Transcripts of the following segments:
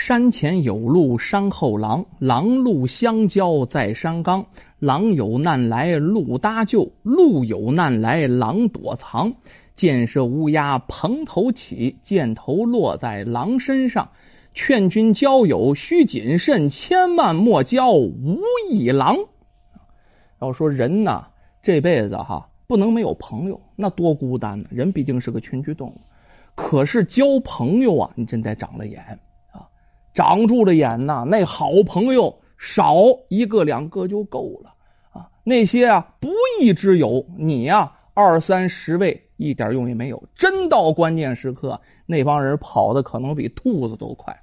山前有路山后狼，狼鹿相交在山岗。狼有难来鹿搭救，鹿有难来狼躲藏。箭射乌鸦蓬头起，箭头落在狼身上。劝君交友须谨慎，千万莫交无义狼。要说人呐，这辈子哈不能没有朋友，那多孤单呢。人毕竟是个群居动物，可是交朋友啊，你真得长了眼。长住了眼呐，那好朋友少一个两个就够了啊。那些啊不义之友，你呀二三十位一点用也没有。真到关键时刻，那帮人跑的可能比兔子都快。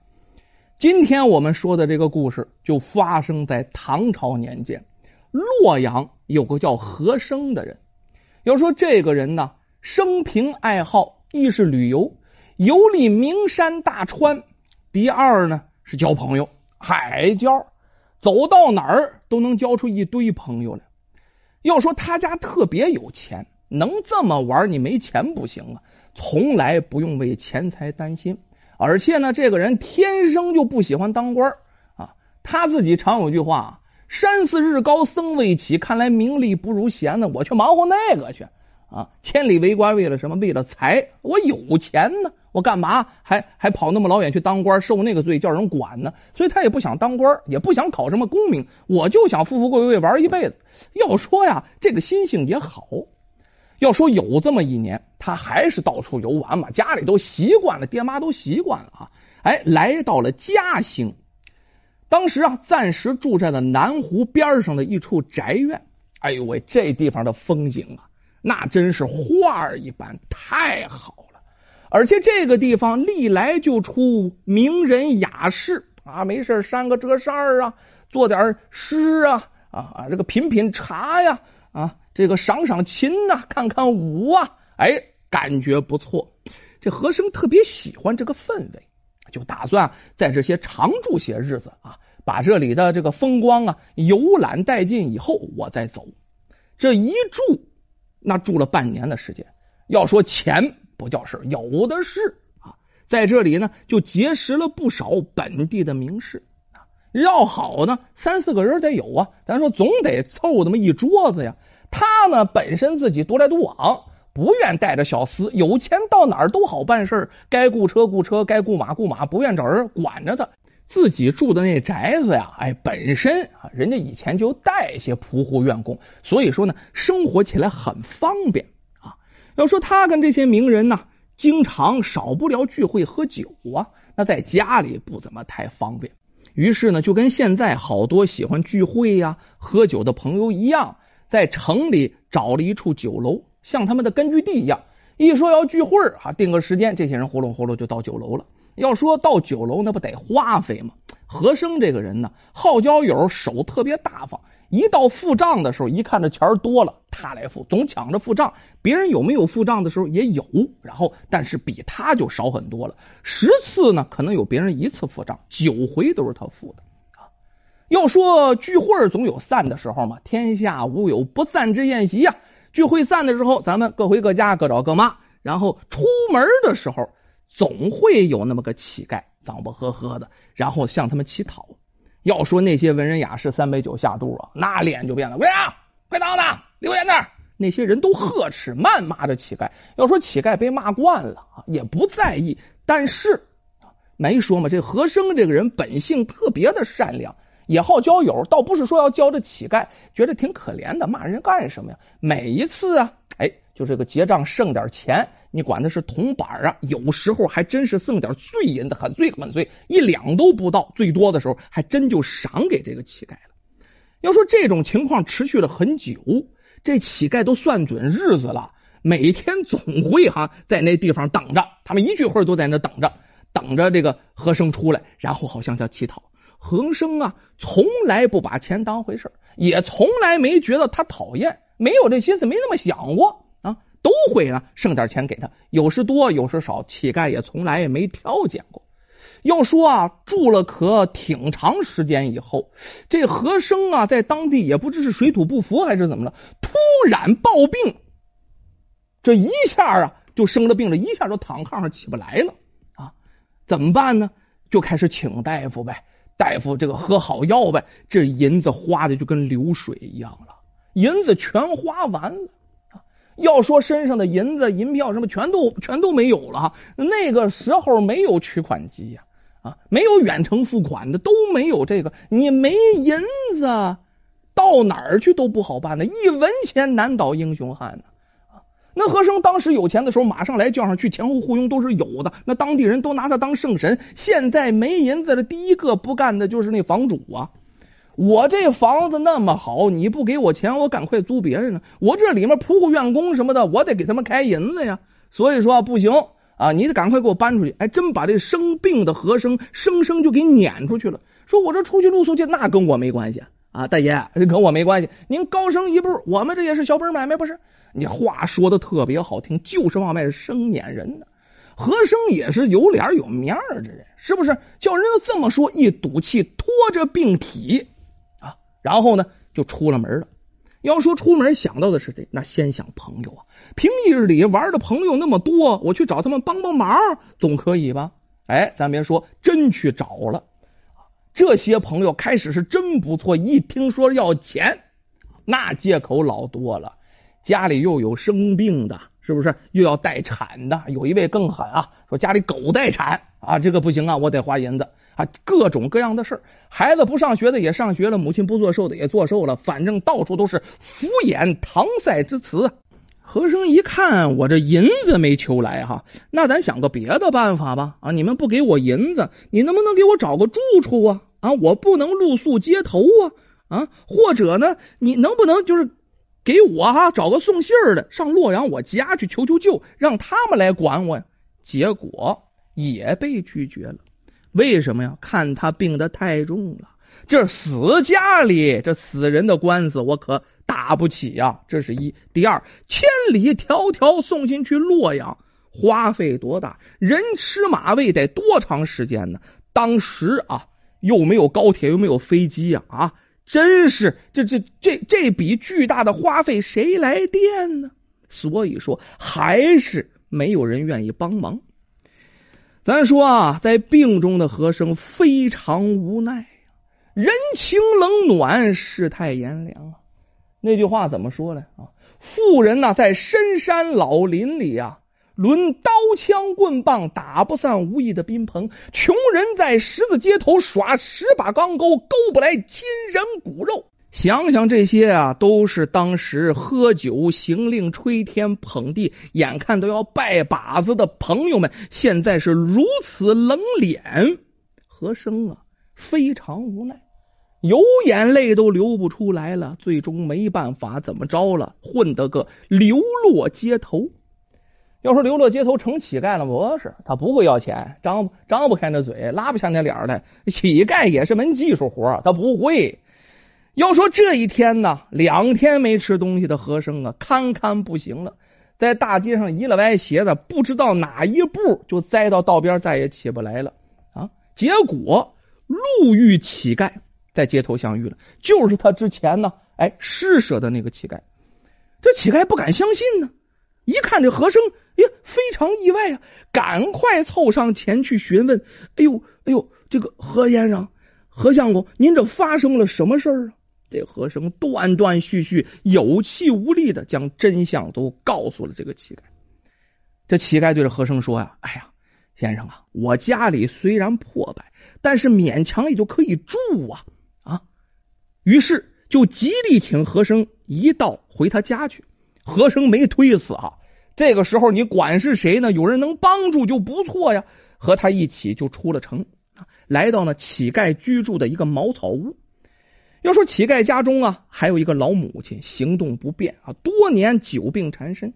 今天我们说的这个故事就发生在唐朝年间，洛阳有个叫何生的人。要说这个人呢，生平爱好亦是旅游，游历名山大川。第二呢是交朋友，海交，走到哪儿都能交出一堆朋友来。要说他家特别有钱，能这么玩，你没钱不行啊！从来不用为钱财担心，而且呢，这个人天生就不喜欢当官啊。他自己常有句话：“山寺日高僧未起，看来名利不如闲呢，我去忙活那个去。”啊，千里为官为了什么？为了财。我有钱呢，我干嘛还还跑那么老远去当官，受那个罪叫人管呢？所以他也不想当官，也不想考什么功名，我就想富富贵贵玩一辈子。要说呀，这个心性也好。要说有这么一年，他还是到处游玩嘛，家里都习惯了，爹妈都习惯了啊。哎，来到了嘉兴，当时啊，暂时住在了南湖边上的一处宅院。哎呦喂，这地方的风景啊！那真是画儿一般，太好了！而且这个地方历来就出名人雅士啊，没事扇个折扇儿啊，做点诗啊啊，这个品品茶呀啊，这个赏赏琴呐，看看舞啊，哎，感觉不错。这和珅特别喜欢这个氛围，就打算在这些常住些日子啊，把这里的这个风光啊游览殆尽以后，我再走。这一住。那住了半年的时间，要说钱不叫事，有的是啊。在这里呢，就结识了不少本地的名士啊。要好呢，三四个人得有啊。咱说总得凑那么一桌子呀。他呢，本身自己独来独往，不愿带着小厮，有钱到哪儿都好办事该雇车雇车，该雇马雇马，不愿找人管着他。自己住的那宅子呀，哎，本身啊，人家以前就带一些仆户院工，所以说呢，生活起来很方便啊。要说他跟这些名人呢，经常少不了聚会喝酒啊，那在家里不怎么太方便。于是呢，就跟现在好多喜欢聚会呀、喝酒的朋友一样，在城里找了一处酒楼，像他们的根据地一样。一说要聚会啊，定个时间，这些人呼噜呼噜就到酒楼了。要说到酒楼，那不得花费吗？和生这个人呢，好交友，手特别大方。一到付账的时候，一看这钱多了，他来付，总抢着付账。别人有没有付账的时候也有，然后但是比他就少很多了。十次呢，可能有别人一次付账，九回都是他付的啊。要说聚会总有散的时候嘛，天下无有不散之宴席呀。聚会散的时候，咱们各回各家，各找各妈。然后出门的时候。总会有那么个乞丐，脏不呵呵的，然后向他们乞讨。要说那些文人雅士，三杯酒下肚啊，那脸就变了。喂啊，快到呢，留言那儿那些人都呵斥、谩骂着乞丐。要说乞丐被骂惯了，也不在意。但是没说嘛，这和生这个人本性特别的善良，也好交友，倒不是说要交这乞丐，觉得挺可怜的，骂人干什么呀？每一次啊，哎。就这个结账剩点钱，你管的是铜板啊，有时候还真是剩点碎银子，很碎很碎，一两都不到，最多的时候还真就赏给这个乞丐了。要说这种情况持续了很久，这乞丐都算准日子了，每天总会哈在那地方等着，他们一聚会都在那等着，等着这个和生出来，然后好像叫乞讨。和生啊，从来不把钱当回事也从来没觉得他讨厌，没有这心思，没那么想过。都会呢，剩点钱给他，有时多，有时少，乞丐也从来也没挑拣过。要说啊，住了可挺长时间以后，这和生啊，在当地也不知是水土不服还是怎么了，突然暴病，这一下啊就生了病了，一下就躺炕上起不来了啊！怎么办呢？就开始请大夫呗，大夫这个喝好药呗，这银子花的就跟流水一样了，银子全花完了。要说身上的银子、银票什么，全都全都没有了。那个时候没有取款机呀，啊，没有远程付款的，都没有这个。你没银子，到哪儿去都不好办呢。一文钱难倒英雄汉呢。啊，那和珅当时有钱的时候，马上来叫上去，前后护佣都是有的。那当地人都拿他当圣神。现在没银子的，第一个不干的就是那房主啊。我这房子那么好，你不给我钱，我赶快租别人呢。我这里面仆户员工什么的，我得给他们开银子呀。所以说不行啊，你得赶快给我搬出去。哎，真把这生病的和珅生生就给撵出去了。说我这出去露宿去，那跟我没关系啊，大爷跟我没关系。您高升一步，我们这也是小本买卖，不是？你话说的特别好听，就是往外生撵人呢。和珅也是有脸有面儿的人，是不是？叫人家这么说，一赌气，拖着病体。然后呢，就出了门了。要说出门想到的是谁，那先想朋友啊。平日里玩的朋友那么多，我去找他们帮帮忙，总可以吧？哎，咱别说，真去找了。这些朋友开始是真不错，一听说要钱，那借口老多了。家里又有生病的，是不是？又要待产的，有一位更狠啊，说家里狗待产啊，这个不行啊，我得花银子。啊，各种各样的事儿，孩子不上学的也上学了，母亲不做寿的也做寿了，反正到处都是敷衍搪塞之词。和珅一看，我这银子没求来哈，那咱想个别的办法吧。啊，你们不给我银子，你能不能给我找个住处啊？啊，我不能露宿街头啊！啊，或者呢，你能不能就是给我哈找个送信儿的上洛阳我家去求求救，让他们来管我呀？结果也被拒绝了。为什么呀？看他病得太重了，这死家里这死人的官司我可打不起呀。这是一，第二，千里迢迢送进去洛阳，花费多大？人吃马喂得多长时间呢？当时啊，又没有高铁，又没有飞机呀，啊，真是这这这这笔巨大的花费谁来垫呢？所以说，还是没有人愿意帮忙。咱说啊，在病中的和珅非常无奈，人情冷暖，世态炎凉啊。那句话怎么说呢？啊，富人呢在深山老林里啊，抡刀枪棍棒打不散无义的宾朋；穷人在十字街头耍十把钢钩，勾不来亲人骨肉。想想这些啊，都是当时喝酒行令、吹天捧地，眼看都要拜把子的朋友们，现在是如此冷脸。和珅啊，非常无奈，有眼泪都流不出来了。最终没办法，怎么着了？混得个流落街头。要说流落街头成乞丐了，不是他不会要钱，张张不开那嘴，拉不下那脸来。乞丐也是门技术活，他不会。要说这一天呢，两天没吃东西的和珅啊，堪堪不行了，在大街上一了歪斜的，不知道哪一步就栽到道边，再也起不来了啊！结果路遇乞丐，在街头相遇了，就是他之前呢，哎施舍的那个乞丐。这乞丐不敢相信呢，一看这和珅，呀，非常意外啊，赶快凑上前去询问：“哎呦，哎呦，这个何先生，何相公，您这发生了什么事儿啊？”这和珅断断续续、有气无力的将真相都告诉了这个乞丐。这乞丐对着和珅说：“呀，哎呀，先生啊，我家里虽然破败，但是勉强也就可以住啊啊！”于是就极力请和珅一道回他家去。和珅没推辞啊。这个时候你管是谁呢？有人能帮助就不错呀。和他一起就出了城，来到了乞丐居住的一个茅草屋。要说乞丐家中啊，还有一个老母亲行动不便啊，多年久病缠身。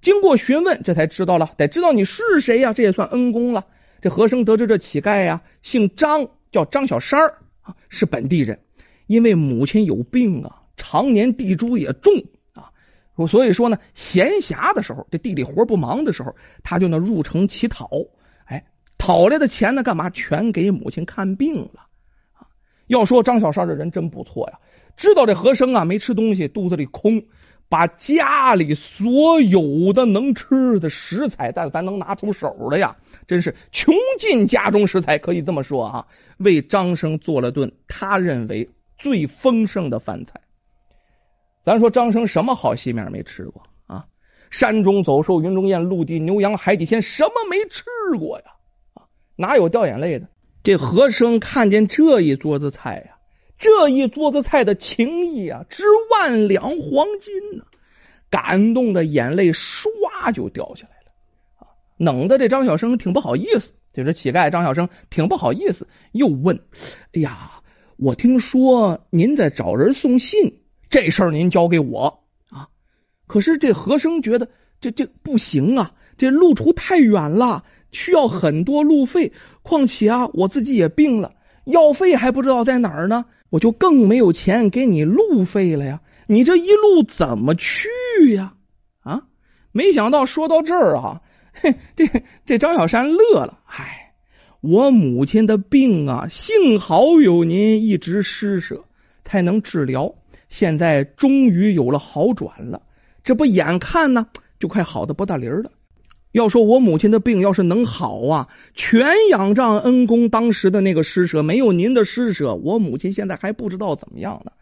经过询问，这才知道了，得知道你是谁呀？这也算恩公了。这和珅得知这乞丐呀，姓张，叫张小山儿啊，是本地人。因为母亲有病啊，常年地主也重啊，所以说呢，闲暇的时候，这地里活不忙的时候，他就能入城乞讨。哎，讨来的钱呢，干嘛？全给母亲看病了。要说张小山这人真不错呀，知道这和珅啊没吃东西，肚子里空，把家里所有的能吃的食材，但凡能拿出手的呀，真是穷尽家中食材，可以这么说啊，为张生做了顿他认为最丰盛的饭菜。咱说张生什么好戏面没吃过啊？山中走兽，云中雁，陆地牛羊，海底鲜，什么没吃过呀？啊，哪有掉眼泪的？这和珅看见这一桌子菜呀。这一桌子菜的情谊啊，值万两黄金呢！感动的眼泪唰就掉下来了啊！弄得这张小生挺不好意思，就是乞丐张小生挺不好意思，又问：“哎呀，我听说您在找人送信，这事儿您交给我啊？”可是这和珅觉得这这不行啊，这路途太远了，需要很多路费，况且啊，我自己也病了，药费还不知道在哪儿呢。我就更没有钱给你路费了呀！你这一路怎么去呀？啊！没想到说到这儿啊，嘿，这这张小山乐了。唉，我母亲的病啊，幸好有您一直施舍，才能治疗。现在终于有了好转了，这不眼看呢，就快好的不大灵了。要说我母亲的病要是能好啊，全仰仗恩公当时的那个施舍。没有您的施舍，我母亲现在还不知道怎么样呢。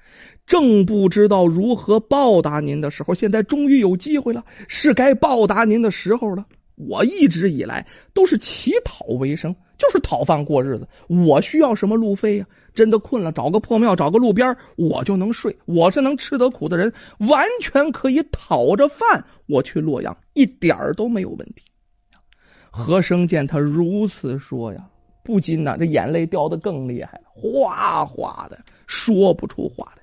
正不知道如何报答您的时候，现在终于有机会了，是该报答您的时候了。我一直以来都是乞讨为生，就是讨饭过日子。我需要什么路费呀？真的困了，找个破庙，找个路边，我就能睡。我是能吃得苦的人，完全可以讨着饭我去洛阳，一点儿都没有问题。和珅见他如此说呀，不禁呐，这眼泪掉的更厉害了，哗哗的说不出话来。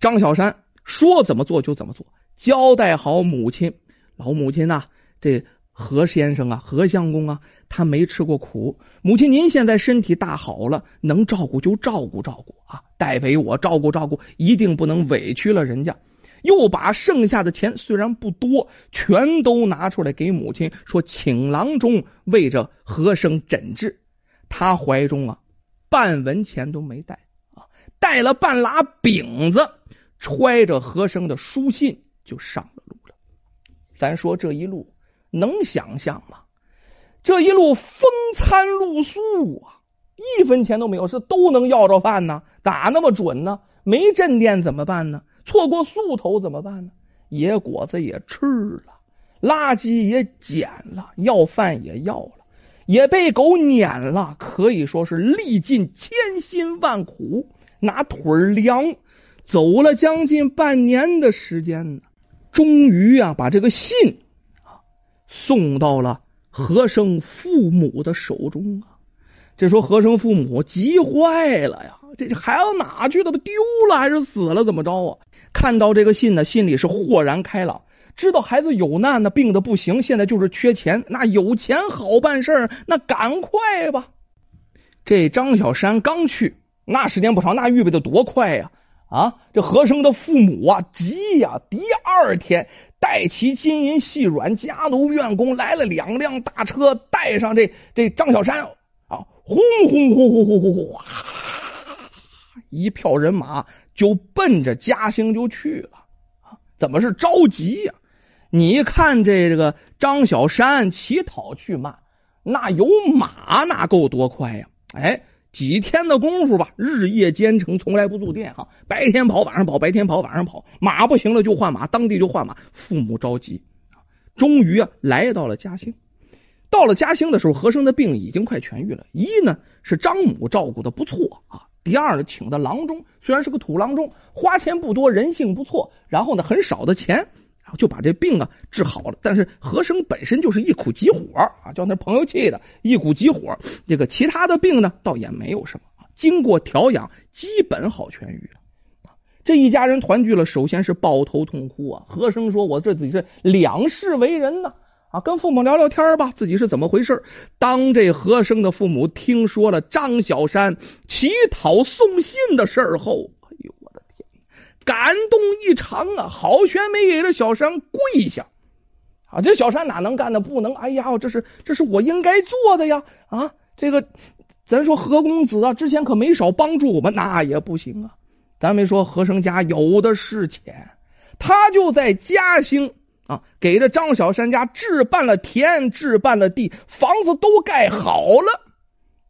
张小山说怎么做就怎么做，交代好母亲，老母亲呐，这。何先生啊，何相公啊，他没吃过苦。母亲，您现在身体大好了，能照顾就照顾照顾啊，代为我照顾照顾，一定不能委屈了人家。又把剩下的钱虽然不多，全都拿出来给母亲说，请郎中为着和生诊治。他怀中啊，半文钱都没带啊，带了半拉饼子，揣着和生的书信就上了路了。咱说这一路。能想象吗？这一路风餐露宿啊，一分钱都没有，是都能要着饭呢？打那么准呢？没镇店怎么办呢？错过宿头怎么办呢？野果子也吃了，垃圾也捡了，要饭也要了，也被狗撵了，可以说是历尽千辛万苦，拿腿儿凉，走了将近半年的时间呢，终于啊，把这个信。送到了和生父母的手中啊！这说和生父母急坏了呀！这孩子哪去了？丢了还是死了？怎么着啊？看到这个信呢，心里是豁然开朗，知道孩子有难呢，病的不行，现在就是缺钱。那有钱好办事那赶快吧！这张小山刚去，那时间不长，那预备的多快呀！啊这和生的父母啊，急呀！第二天带齐金银细软家奴院工来了两辆大车，带上这这张小山啊，轰轰轰轰轰轰轰，哗，一票人马就奔着嘉兴就去了。啊，怎么是着急呀？你看这这个张小山乞讨去慢，那有马那够多快呀？哎。几天的功夫吧，日夜兼程，从来不住店哈。白天跑，晚上跑，白天跑，晚上跑。马不行了就换马，当地就换马。父母着急，终于啊来到了嘉兴。到了嘉兴的时候，和珅的病已经快痊愈了。一呢是张母照顾的不错啊，第二呢请的郎中，虽然是个土郎中，花钱不多，人性不错。然后呢很少的钱。就把这病啊治好了，但是和珅本身就是一股急火啊，叫那朋友气的一股急火。这个其他的病呢，倒也没有什么，经过调养，基本好痊愈了。这一家人团聚了，首先是抱头痛哭啊。和珅说：“我这自己是两世为人呢，啊，跟父母聊聊天吧，自己是怎么回事？”当这和珅的父母听说了张小山乞讨送信的事后。感动异常啊！好悬没给这小山跪下啊！这小山哪能干的？不能！哎呀，这是这是我应该做的呀！啊，这个咱说何公子啊，之前可没少帮助我们，那也不行啊！咱没说何生家有的是钱，他就在嘉兴啊，给这张小山家置办了田，置办了地，房子都盖好了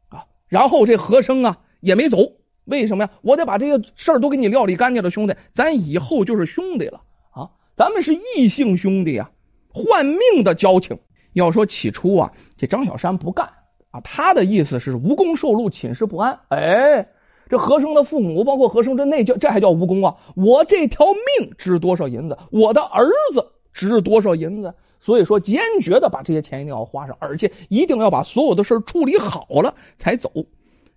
啊。然后这何生啊也没走，为什么呀？我得把这些事儿都给你料理干净了，兄弟，咱以后就是兄弟了啊，咱们是异姓兄弟啊，换命的交情。要说起初啊，这张小山不干啊，他的意思是无功受禄，寝食不安。哎。这和珅的父母，包括和珅这那叫这还叫无功啊？我这条命值多少银子？我的儿子值多少银子？所以说，坚决的把这些钱一定要花上，而且一定要把所有的事处理好了才走。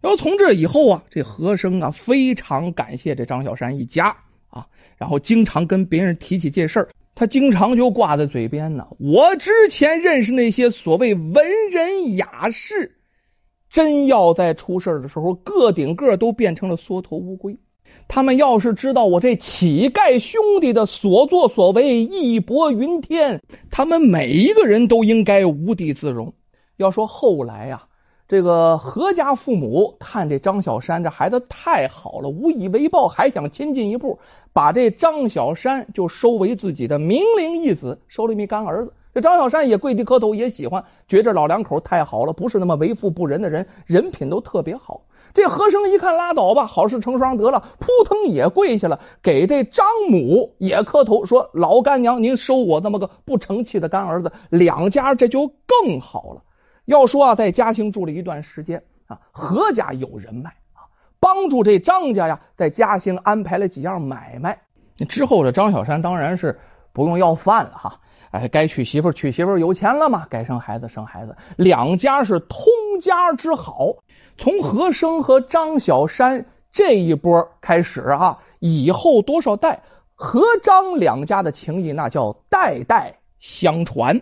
然后从这以后啊，这和珅啊非常感谢这张小山一家啊，然后经常跟别人提起这事儿，他经常就挂在嘴边呢。我之前认识那些所谓文人雅士。真要在出事的时候，个顶个都变成了缩头乌龟。他们要是知道我这乞丐兄弟的所作所为义薄云天，他们每一个人都应该无地自容。要说后来呀，这个何家父母看这张小山这孩子太好了，无以为报，还想亲进一步，把这张小山就收为自己的名灵义子，收了一名干儿子。这张小山也跪地磕头，也喜欢，觉着老两口太好了，不是那么为富不仁的人，人品都特别好。这和珅一看拉倒吧，好事成双得了，扑腾也跪下了，给这张母也磕头，说：“老干娘，您收我这么个不成器的干儿子，两家这就更好了。”要说啊，在嘉兴住了一段时间啊，何家有人脉啊，帮助这张家呀，在嘉兴安排了几样买卖。之后的张小山当然是不用要饭了哈。哎，该娶媳妇娶媳妇，有钱了嘛？该生孩子生孩子，两家是通家之好。从和生和张小山这一波开始啊，以后多少代，和张两家的情谊那叫代代相传。